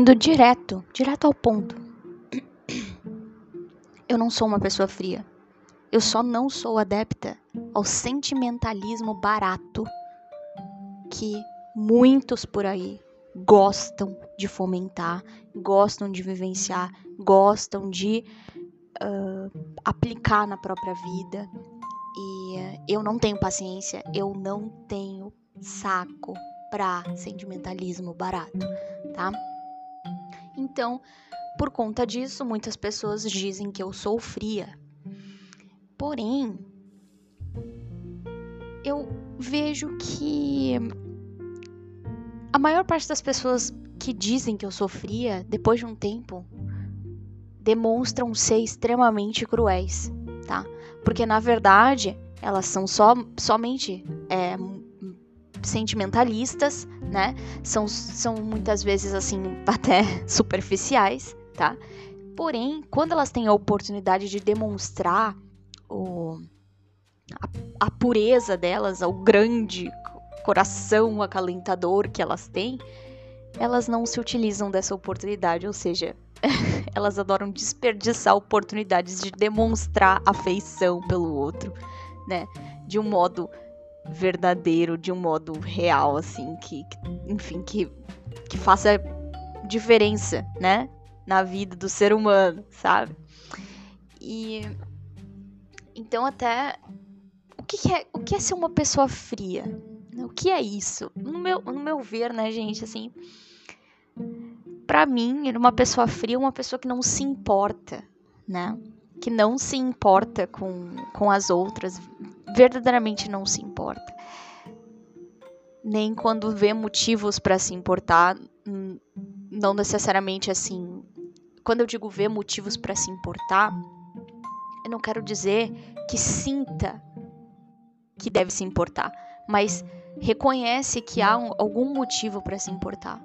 indo direto, direto ao ponto. Eu não sou uma pessoa fria. Eu só não sou adepta ao sentimentalismo barato que muitos por aí gostam de fomentar, gostam de vivenciar, gostam de uh, aplicar na própria vida. E uh, eu não tenho paciência, eu não tenho saco pra sentimentalismo barato, tá? Então, por conta disso, muitas pessoas dizem que eu sou fria. Porém, eu vejo que a maior parte das pessoas que dizem que eu sou fria, depois de um tempo, demonstram ser extremamente cruéis, tá? Porque na verdade elas são só, somente é, sentimentalistas, né? São, são muitas vezes assim até superficiais, tá? Porém, quando elas têm a oportunidade de demonstrar o, a, a pureza delas, o grande coração acalentador que elas têm, elas não se utilizam dessa oportunidade, ou seja, elas adoram desperdiçar oportunidades de demonstrar afeição pelo outro, né? De um modo verdadeiro, de um modo real, assim, que, que enfim, que, que faça diferença, né? Na vida do ser humano, sabe? E então até o que é, o que é ser uma pessoa fria? O que é isso? No meu, no meu ver, né, gente, assim, para mim, uma pessoa fria é uma pessoa que não se importa, né? Que não se importa com, com as outras, verdadeiramente não se importa. Nem quando vê motivos para se importar, não necessariamente assim. Quando eu digo ver motivos para se importar, eu não quero dizer que sinta que deve se importar, mas reconhece que há um, algum motivo para se importar,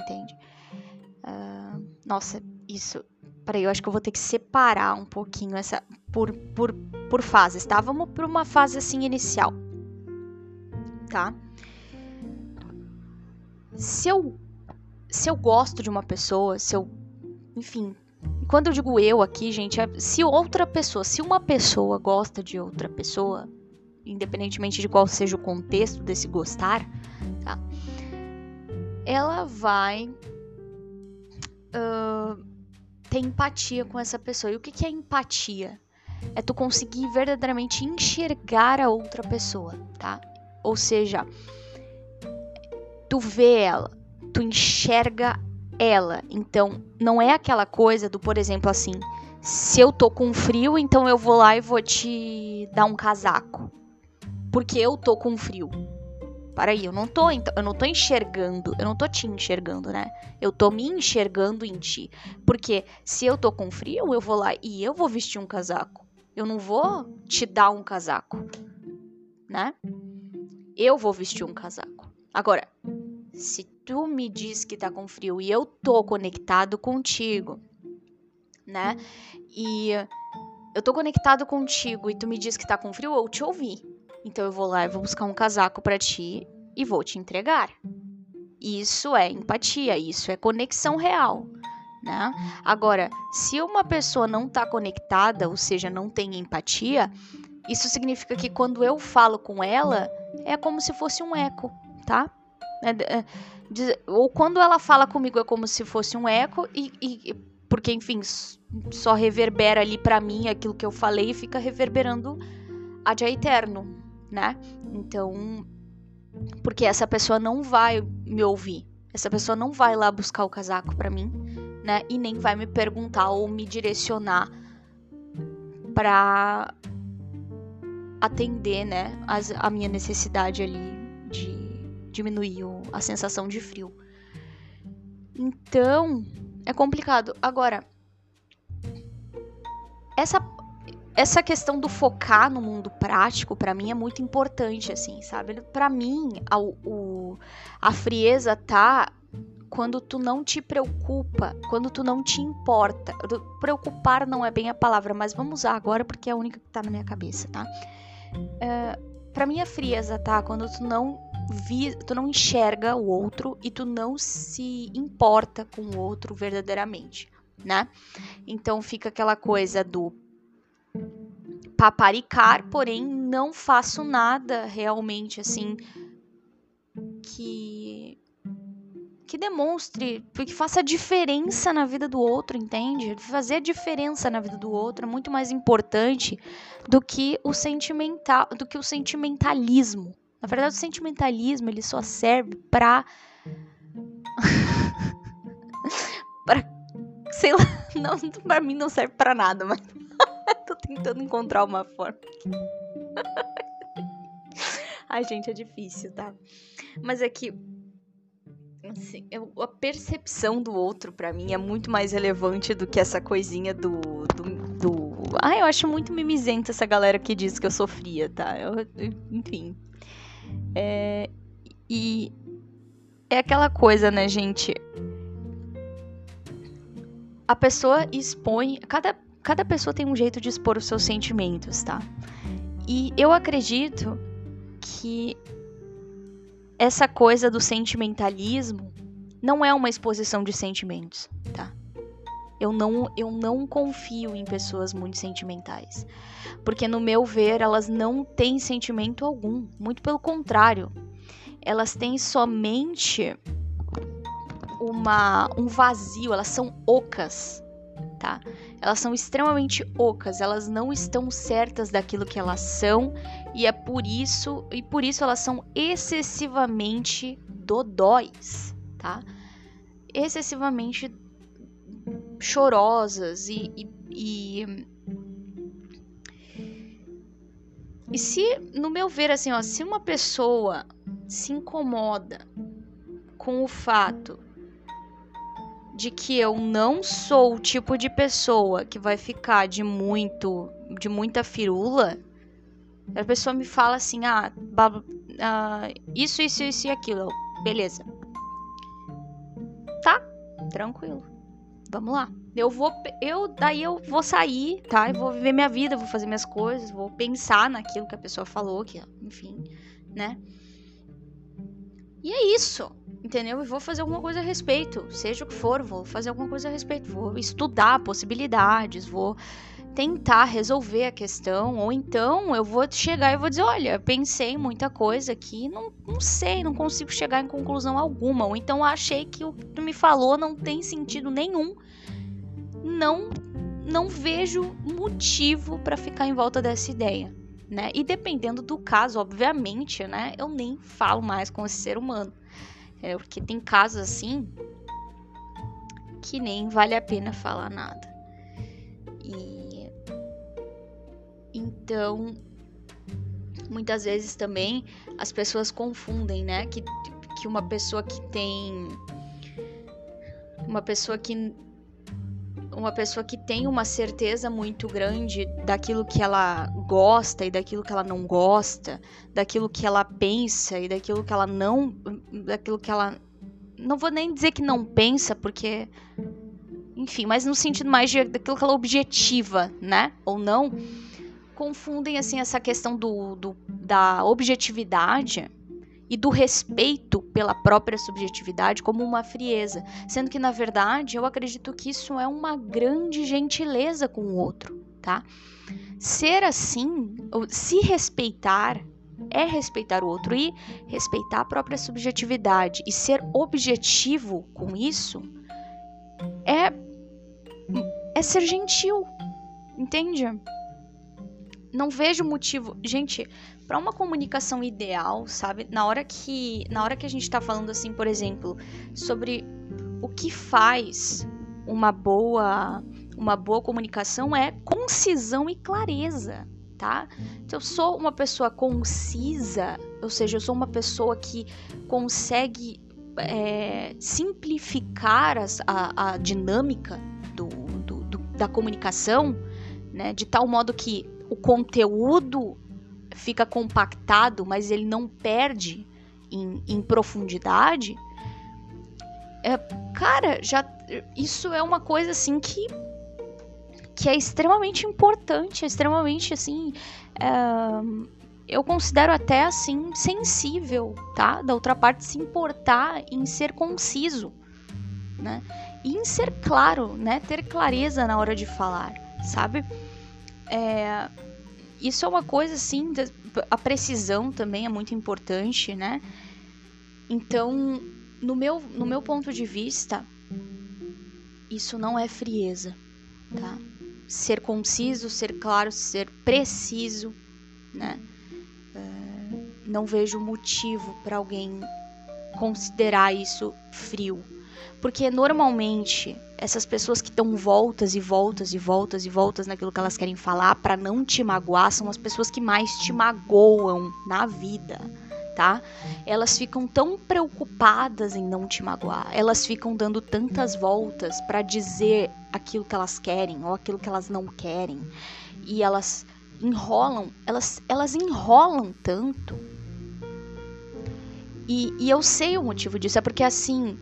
entende? Uh, nossa, isso. Peraí, eu acho que eu vou ter que separar um pouquinho essa por, por, por fases, tá? Vamos para uma fase assim inicial, tá? Se eu se eu gosto de uma pessoa, se eu, enfim, quando eu digo eu aqui, gente, é se outra pessoa, se uma pessoa gosta de outra pessoa, independentemente de qual seja o contexto desse gostar, tá? Ela vai uh, ter empatia com essa pessoa. E o que, que é empatia? É tu conseguir verdadeiramente enxergar a outra pessoa, tá? Ou seja, tu vê ela, tu enxerga ela. Então, não é aquela coisa do, por exemplo, assim, se eu tô com frio, então eu vou lá e vou te dar um casaco porque eu tô com frio. Para aí, eu não tô, eu não tô enxergando, eu não tô te enxergando, né? Eu tô me enxergando em ti. Porque se eu tô com frio, eu vou lá e eu vou vestir um casaco. Eu não vou te dar um casaco, né? Eu vou vestir um casaco. Agora, se tu me diz que tá com frio e eu tô conectado contigo, né? E eu tô conectado contigo e tu me diz que tá com frio, eu te ouvi. Então eu vou lá e vou buscar um casaco para ti e vou te entregar. Isso é empatia, isso é conexão real. Né? Agora, se uma pessoa não está conectada, ou seja, não tem empatia, isso significa que quando eu falo com ela, é como se fosse um eco, tá? É, é, ou quando ela fala comigo é como se fosse um eco e, e porque enfim só reverbera ali para mim aquilo que eu falei e fica reverberando ad eterno, né? Então, porque essa pessoa não vai me ouvir. Essa pessoa não vai lá buscar o casaco para mim, né? E nem vai me perguntar ou me direcionar para atender, né, as, a minha necessidade ali de diminuir a sensação de frio. Então, é complicado. Agora, essa essa questão do focar no mundo prático, para mim, é muito importante, assim, sabe? Para mim, a, o, a frieza tá quando tu não te preocupa, quando tu não te importa. Preocupar não é bem a palavra, mas vamos usar agora porque é a única que tá na minha cabeça, tá? É, para mim, a frieza tá quando tu não vi, tu não enxerga o outro e tu não se importa com o outro verdadeiramente, né? Então fica aquela coisa do paparicar, porém não faço nada realmente assim que que demonstre, que faça diferença na vida do outro, entende? Fazer diferença na vida do outro é muito mais importante do que o sentimental, do que o sentimentalismo. Na verdade, o sentimentalismo ele só serve para para sei lá, não, para mim não serve para nada, mas tô tentando encontrar uma forma. Ai, gente, é difícil, tá? Mas é que assim, eu, a percepção do outro para mim é muito mais relevante do que essa coisinha do, do, do... Ah, eu acho muito mimizenta essa galera que diz que eu sofria, tá? Eu, enfim. É, e é aquela coisa, né, gente? A pessoa expõe. Cada, cada pessoa tem um jeito de expor os seus sentimentos, tá? E eu acredito que essa coisa do sentimentalismo não é uma exposição de sentimentos, tá? Eu não, eu não confio em pessoas muito sentimentais. Porque, no meu ver, elas não têm sentimento algum. Muito pelo contrário. Elas têm somente uma, um vazio, elas são ocas, tá? Elas são extremamente ocas, elas não estão certas daquilo que elas são e é por isso e por isso elas são excessivamente dodóis, tá? Excessivamente chorosas e, e, e, e se, no meu ver, assim, ó, se uma pessoa se incomoda com o fato de que eu não sou o tipo de pessoa que vai ficar de muito, de muita firula, a pessoa me fala assim, ah, ah isso, isso, isso e aquilo, beleza. Tá, tranquilo vamos lá. Eu vou, eu daí eu vou sair, tá? Eu vou viver minha vida, vou fazer minhas coisas, vou pensar naquilo que a pessoa falou, que, enfim, né? E é isso, entendeu? E vou fazer alguma coisa a respeito, seja o que for, vou fazer alguma coisa a respeito, vou estudar possibilidades, vou tentar resolver a questão, ou então eu vou chegar e vou dizer, olha, pensei em muita coisa aqui, não, não sei, não consigo chegar em conclusão alguma, ou então achei que o que tu me falou não tem sentido nenhum, não não vejo motivo para ficar em volta dessa ideia, né? E dependendo do caso, obviamente, né, eu nem falo mais com esse ser humano, é, porque tem casos assim que nem vale a pena falar nada. E então, muitas vezes também as pessoas confundem, né? Que, que uma pessoa que tem. Uma pessoa que. Uma pessoa que tem uma certeza muito grande daquilo que ela gosta e daquilo que ela não gosta, daquilo que ela pensa e daquilo que ela não. daquilo que ela. Não vou nem dizer que não pensa, porque. Enfim, mas no sentido mais de, daquilo que ela objetiva, né? Ou não confundem assim essa questão do, do, da objetividade e do respeito pela própria subjetividade como uma frieza, sendo que na verdade eu acredito que isso é uma grande gentileza com o outro, tá? Ser assim, se respeitar é respeitar o outro e respeitar a própria subjetividade e ser objetivo com isso é é ser gentil, entende? Não vejo motivo. Gente, para uma comunicação ideal, sabe? Na hora que, na hora que a gente tá falando assim, por exemplo, sobre o que faz uma boa uma boa comunicação é concisão e clareza, tá? Se eu sou uma pessoa concisa, ou seja, eu sou uma pessoa que consegue é, simplificar as, a, a, dinâmica do, do, do, da comunicação, né? De tal modo que o conteúdo fica compactado, mas ele não perde em, em profundidade, é, cara, já isso é uma coisa assim que que é extremamente importante, é extremamente assim, é, eu considero até assim sensível, tá? Da outra parte se importar em ser conciso, né? E em ser claro, né? Ter clareza na hora de falar, sabe? É, isso é uma coisa assim, a precisão também é muito importante, né? Então, no meu, no meu ponto de vista, isso não é frieza, tá? Ser conciso, ser claro, ser preciso, né? É, não vejo motivo para alguém considerar isso frio. Porque normalmente essas pessoas que dão voltas e voltas e voltas e voltas naquilo que elas querem falar para não te magoar são as pessoas que mais te magoam na vida, tá? Elas ficam tão preocupadas em não te magoar, elas ficam dando tantas voltas para dizer aquilo que elas querem ou aquilo que elas não querem. E elas enrolam, elas, elas enrolam tanto. E, e eu sei o motivo disso, é porque assim,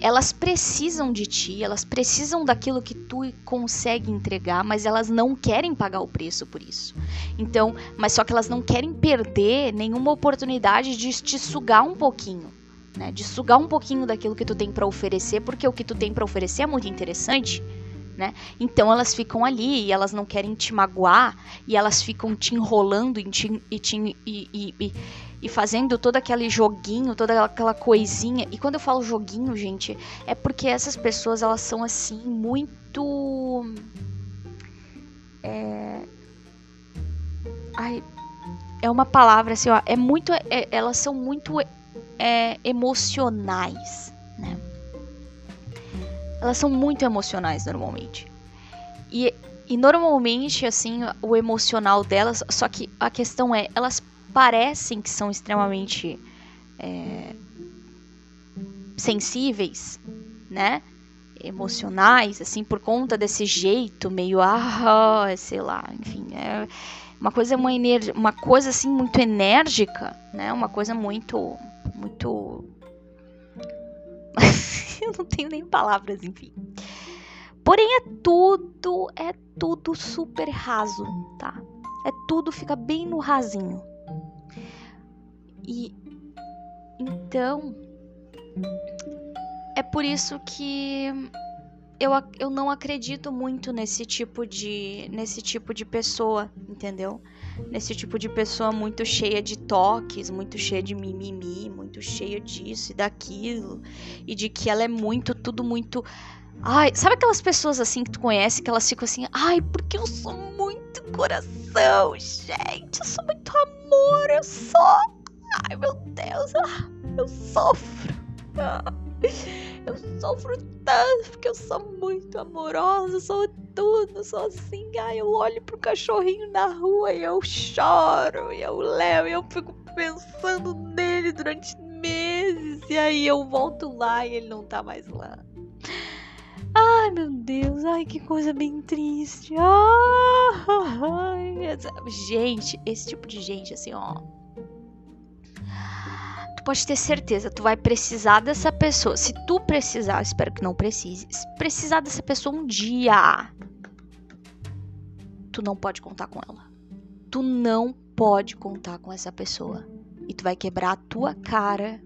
elas precisam de ti, elas precisam daquilo que tu consegue entregar, mas elas não querem pagar o preço por isso. Então, mas só que elas não querem perder nenhuma oportunidade de te sugar um pouquinho, né? De sugar um pouquinho daquilo que tu tem para oferecer, porque o que tu tem para oferecer é muito interessante. Né? Então elas ficam ali e elas não querem te magoar e elas ficam te enrolando e, te, e, te, e, e, e fazendo todo aquele joguinho, toda aquela coisinha. E quando eu falo joguinho, gente, é porque essas pessoas elas são assim muito é Ai, é uma palavra assim, ó, é muito é, elas são muito é, emocionais, né? Elas são muito emocionais normalmente. E, e normalmente, assim, o emocional delas, só que a questão é, elas parecem que são extremamente é, sensíveis, né? Emocionais, assim, por conta desse jeito meio, ah, sei lá, enfim, é uma coisa, uma, uma coisa assim muito enérgica, né? Uma coisa muito, muito eu não tenho nem palavras, enfim. Porém, é tudo, é tudo super raso, tá? É tudo, fica bem no rasinho. E então é por isso que eu, eu não acredito muito nesse tipo de nesse tipo de pessoa, entendeu? Nesse tipo de pessoa muito cheia de toques, muito cheia de mimimi, muito cheia disso e daquilo, e de que ela é muito tudo muito Ai, sabe aquelas pessoas assim que tu conhece que elas ficam assim, ai, porque eu sou muito coração, gente, eu sou muito amor, eu sou Ai, meu Deus, ah, eu sofro. Ah, eu sofro tanto porque eu sou muito amorosa, sou tudo, sou assim. Ai, eu olho pro cachorrinho na rua e eu choro, e eu levo, e eu fico pensando nele durante meses. E aí eu volto lá e ele não tá mais lá. Ai, meu Deus, ai, que coisa bem triste. Ai, gente, esse tipo de gente, assim, ó tu pode ter certeza, tu vai precisar dessa pessoa. Se tu precisar, espero que não precise, precisar dessa pessoa um dia, tu não pode contar com ela. Tu não pode contar com essa pessoa. E tu vai quebrar a tua cara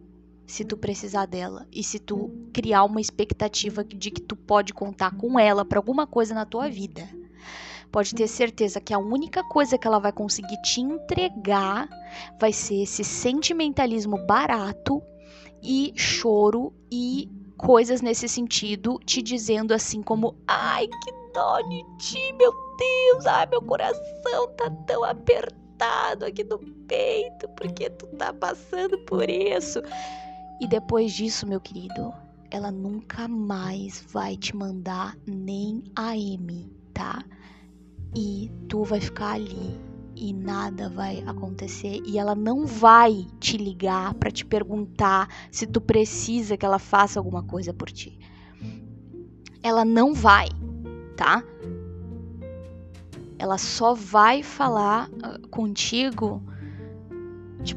se tu precisar dela e se tu criar uma expectativa de que tu pode contar com ela para alguma coisa na tua vida pode ter certeza que a única coisa que ela vai conseguir te entregar vai ser esse sentimentalismo barato e choro e coisas nesse sentido, te dizendo assim como: "Ai, que dó de ti, meu Deus, ai, meu coração tá tão apertado aqui no peito, porque tu tá passando por isso". E depois disso, meu querido, ela nunca mais vai te mandar nem a M, tá? E tu vai ficar ali e nada vai acontecer e ela não vai te ligar para te perguntar se tu precisa que ela faça alguma coisa por ti. Ela não vai, tá? Ela só vai falar uh, contigo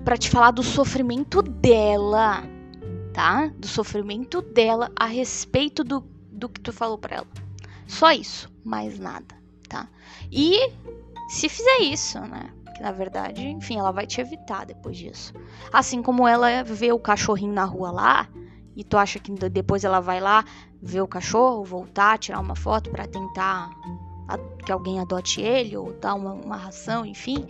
para te falar do sofrimento dela, tá? Do sofrimento dela a respeito do, do que tu falou para ela. Só isso, mais nada tá? E se fizer isso, né? Que na verdade, enfim, ela vai te evitar depois disso. Assim como ela vê o cachorrinho na rua lá, e tu acha que depois ela vai lá ver o cachorro, voltar, tirar uma foto para tentar que alguém adote ele ou dar uma, uma ração, enfim.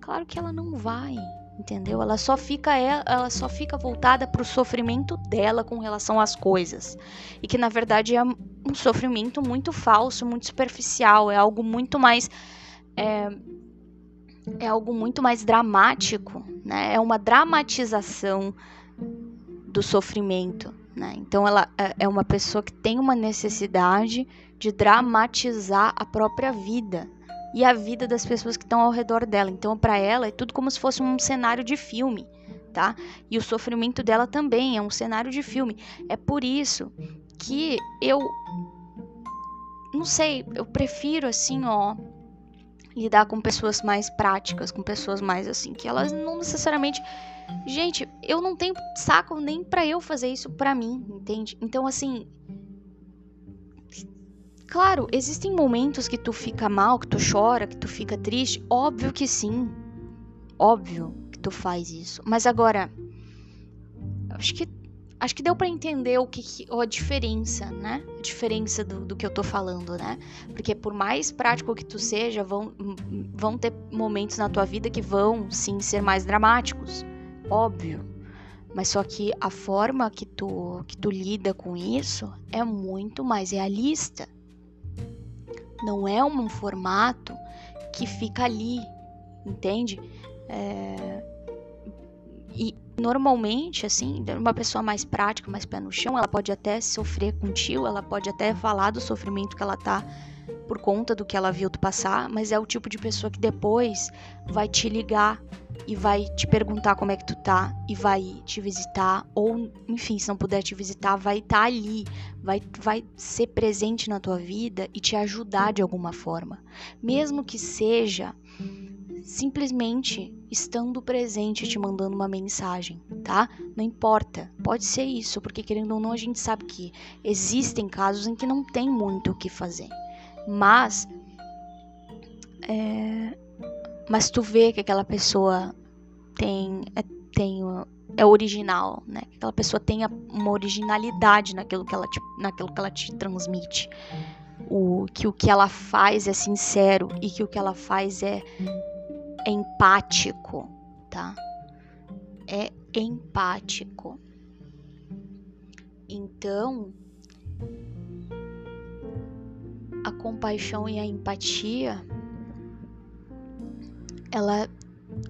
Claro que ela não vai, entendeu? Ela só fica ela só fica voltada para o sofrimento dela com relação às coisas e que na verdade é um sofrimento muito falso, muito superficial, é algo muito mais é, é algo muito mais dramático, né? É uma dramatização do sofrimento, né? Então ela é, é uma pessoa que tem uma necessidade de dramatizar a própria vida e a vida das pessoas que estão ao redor dela. Então para ela é tudo como se fosse um cenário de filme, tá? E o sofrimento dela também é um cenário de filme. É por isso que eu não sei, eu prefiro assim, ó, lidar com pessoas mais práticas, com pessoas mais assim, que elas não necessariamente. Gente, eu não tenho saco nem para eu fazer isso para mim, entende? Então, assim. Claro, existem momentos que tu fica mal, que tu chora, que tu fica triste. Óbvio que sim. Óbvio que tu faz isso. Mas agora. Acho que acho que deu para entender o que, a diferença, né? A diferença do, do, que eu tô falando, né? Porque por mais prático que tu seja, vão, vão ter momentos na tua vida que vão sim ser mais dramáticos, óbvio. Mas só que a forma que tu, que tu lida com isso é muito mais realista. Não é um formato que fica ali, entende? É... E Normalmente, assim, uma pessoa mais prática, mais pé no chão, ela pode até sofrer contigo, ela pode até falar do sofrimento que ela tá por conta do que ela viu tu passar, mas é o tipo de pessoa que depois vai te ligar e vai te perguntar como é que tu tá e vai te visitar ou, enfim, se não puder te visitar, vai estar tá ali, vai vai ser presente na tua vida e te ajudar de alguma forma, mesmo que seja simplesmente estando presente te mandando uma mensagem, tá? Não importa, pode ser isso, porque querendo ou não a gente sabe que existem casos em que não tem muito o que fazer, mas é, mas tu vê que aquela pessoa tem é, tem é original, né? Que aquela pessoa tenha uma originalidade naquilo que ela te, naquilo que ela te transmite. O que o que ela faz é sincero e que o que ela faz é é empático, tá? É empático. Então, compaixão e a empatia ela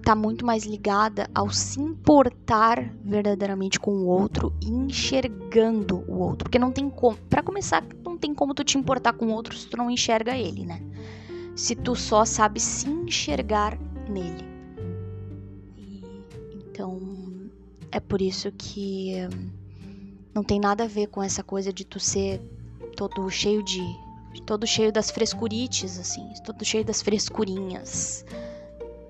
tá muito mais ligada ao se importar verdadeiramente com o outro enxergando o outro, porque não tem como, para começar, não tem como tu te importar com o outro se tu não enxerga ele, né? Se tu só sabe se enxergar nele. Então, é por isso que não tem nada a ver com essa coisa de tu ser todo cheio de. Todo cheio das frescurites, assim, todo cheio das frescurinhas.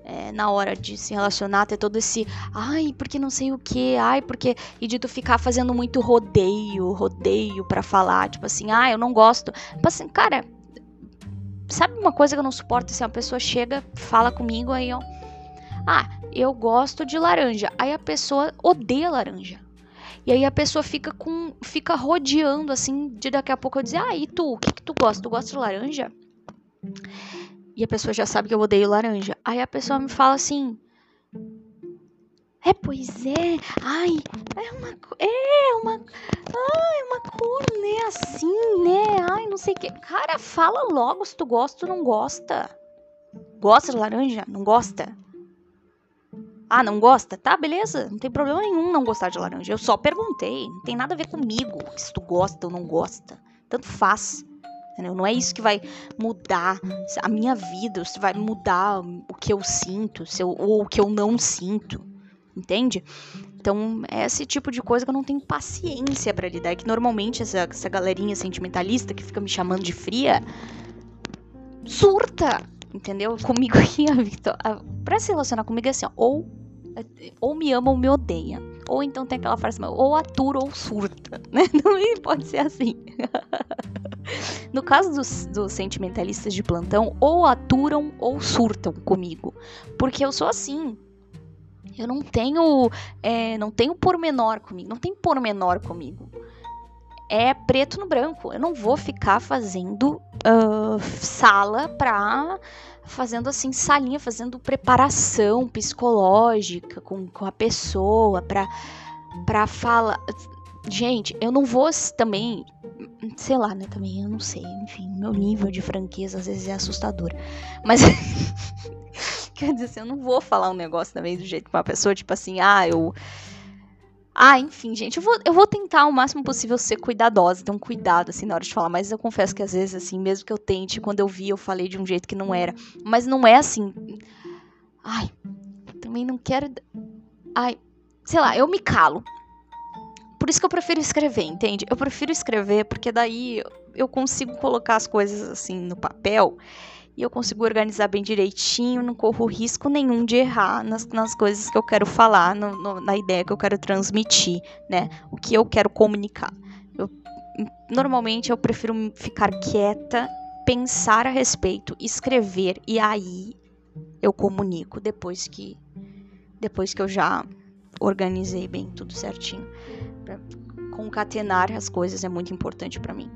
É, na hora de se relacionar, ter todo esse. Ai, porque não sei o que, ai, porque. E de tu ficar fazendo muito rodeio, rodeio para falar, tipo assim, ah, eu não gosto. Tipo assim, cara, Sabe uma coisa que eu não suporto? Se uma pessoa chega, fala comigo, aí ó. Ah, eu gosto de laranja. Aí a pessoa odeia laranja. E aí a pessoa fica com. fica rodeando assim, de daqui a pouco eu dizer, ah, e tu? O que, que tu gosta? Tu gosta de laranja? E a pessoa já sabe que eu odeio laranja. Aí a pessoa me fala assim. É, pois é. Ai, é uma. É uma. Ai, uma cor, né? Assim, né? Ai, não sei o que. Cara, fala logo se tu gosta ou não gosta. Gosta de laranja? Não gosta? Ah, não gosta? Tá, beleza. Não tem problema nenhum não gostar de laranja. Eu só perguntei. Não tem nada a ver comigo se tu gosta ou não gosta. Tanto faz. Entendeu? Não é isso que vai mudar a minha vida, se vai mudar o que eu sinto, se eu, ou o que eu não sinto entende? Então, é esse tipo de coisa que eu não tenho paciência para lidar. É que normalmente essa, essa galerinha sentimentalista que fica me chamando de fria surta, entendeu? Comigo aqui, a Victor, pra se relacionar comigo é assim, ó, ou, ou me ama ou me odeia. Ou então tem aquela frase, ou atura ou surta, né? Não pode ser assim. No caso dos, dos sentimentalistas de plantão, ou aturam ou surtam comigo. Porque eu sou assim. Eu não tenho. É, não tenho pormenor comigo. Não tem pormenor comigo. É preto no branco. Eu não vou ficar fazendo uh, sala pra. Fazendo assim, salinha, fazendo preparação psicológica com, com a pessoa pra, pra falar. Gente, eu não vou também. Sei lá, né? Também eu não sei. Enfim, meu nível de franqueza às vezes é assustador. Mas. Quer dizer, eu não vou falar um negócio também do jeito que uma pessoa, tipo assim, ah, eu. Ah, enfim, gente, eu vou, eu vou tentar o máximo possível ser cuidadosa, um cuidado, assim, na hora de falar. Mas eu confesso que às vezes, assim, mesmo que eu tente, quando eu vi, eu falei de um jeito que não era. Mas não é assim. Ai, também não quero. Ai, sei lá, eu me calo. Por isso que eu prefiro escrever, entende? Eu prefiro escrever porque daí eu consigo colocar as coisas assim no papel e eu consigo organizar bem direitinho, não corro risco nenhum de errar nas, nas coisas que eu quero falar, no, no, na ideia que eu quero transmitir, né? O que eu quero comunicar. Eu, normalmente eu prefiro ficar quieta, pensar a respeito, escrever e aí eu comunico depois que depois que eu já organizei bem tudo certinho. Pra concatenar as coisas é muito importante para mim.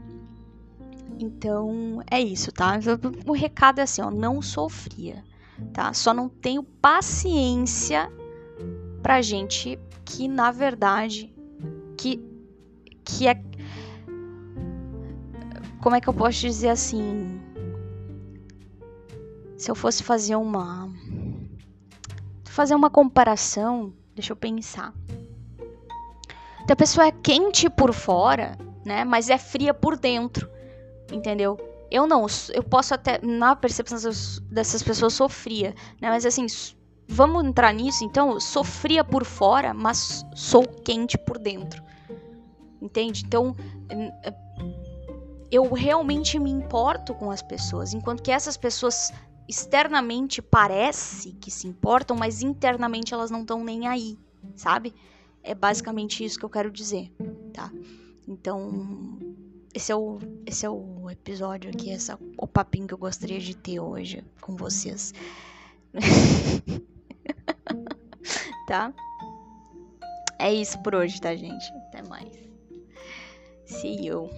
Então, é isso, tá? O recado é assim, ó, não sofria, tá? Só não tenho paciência pra gente que, na verdade, que, que é... Como é que eu posso dizer assim? Se eu fosse fazer uma... Fazer uma comparação, deixa eu pensar. Então, a pessoa é quente por fora, né? Mas é fria por dentro entendeu? Eu não, eu posso até, na percepção dessas pessoas, sofria, né? Mas assim, vamos entrar nisso, então, eu sofria por fora, mas sou quente por dentro, entende? Então, eu realmente me importo com as pessoas, enquanto que essas pessoas externamente parece que se importam, mas internamente elas não estão nem aí, sabe? É basicamente isso que eu quero dizer, tá? Então, esse é o, esse é o episódio aqui, essa, o papinho que eu gostaria de ter hoje com vocês. tá? É isso por hoje, tá, gente? Até mais. See you.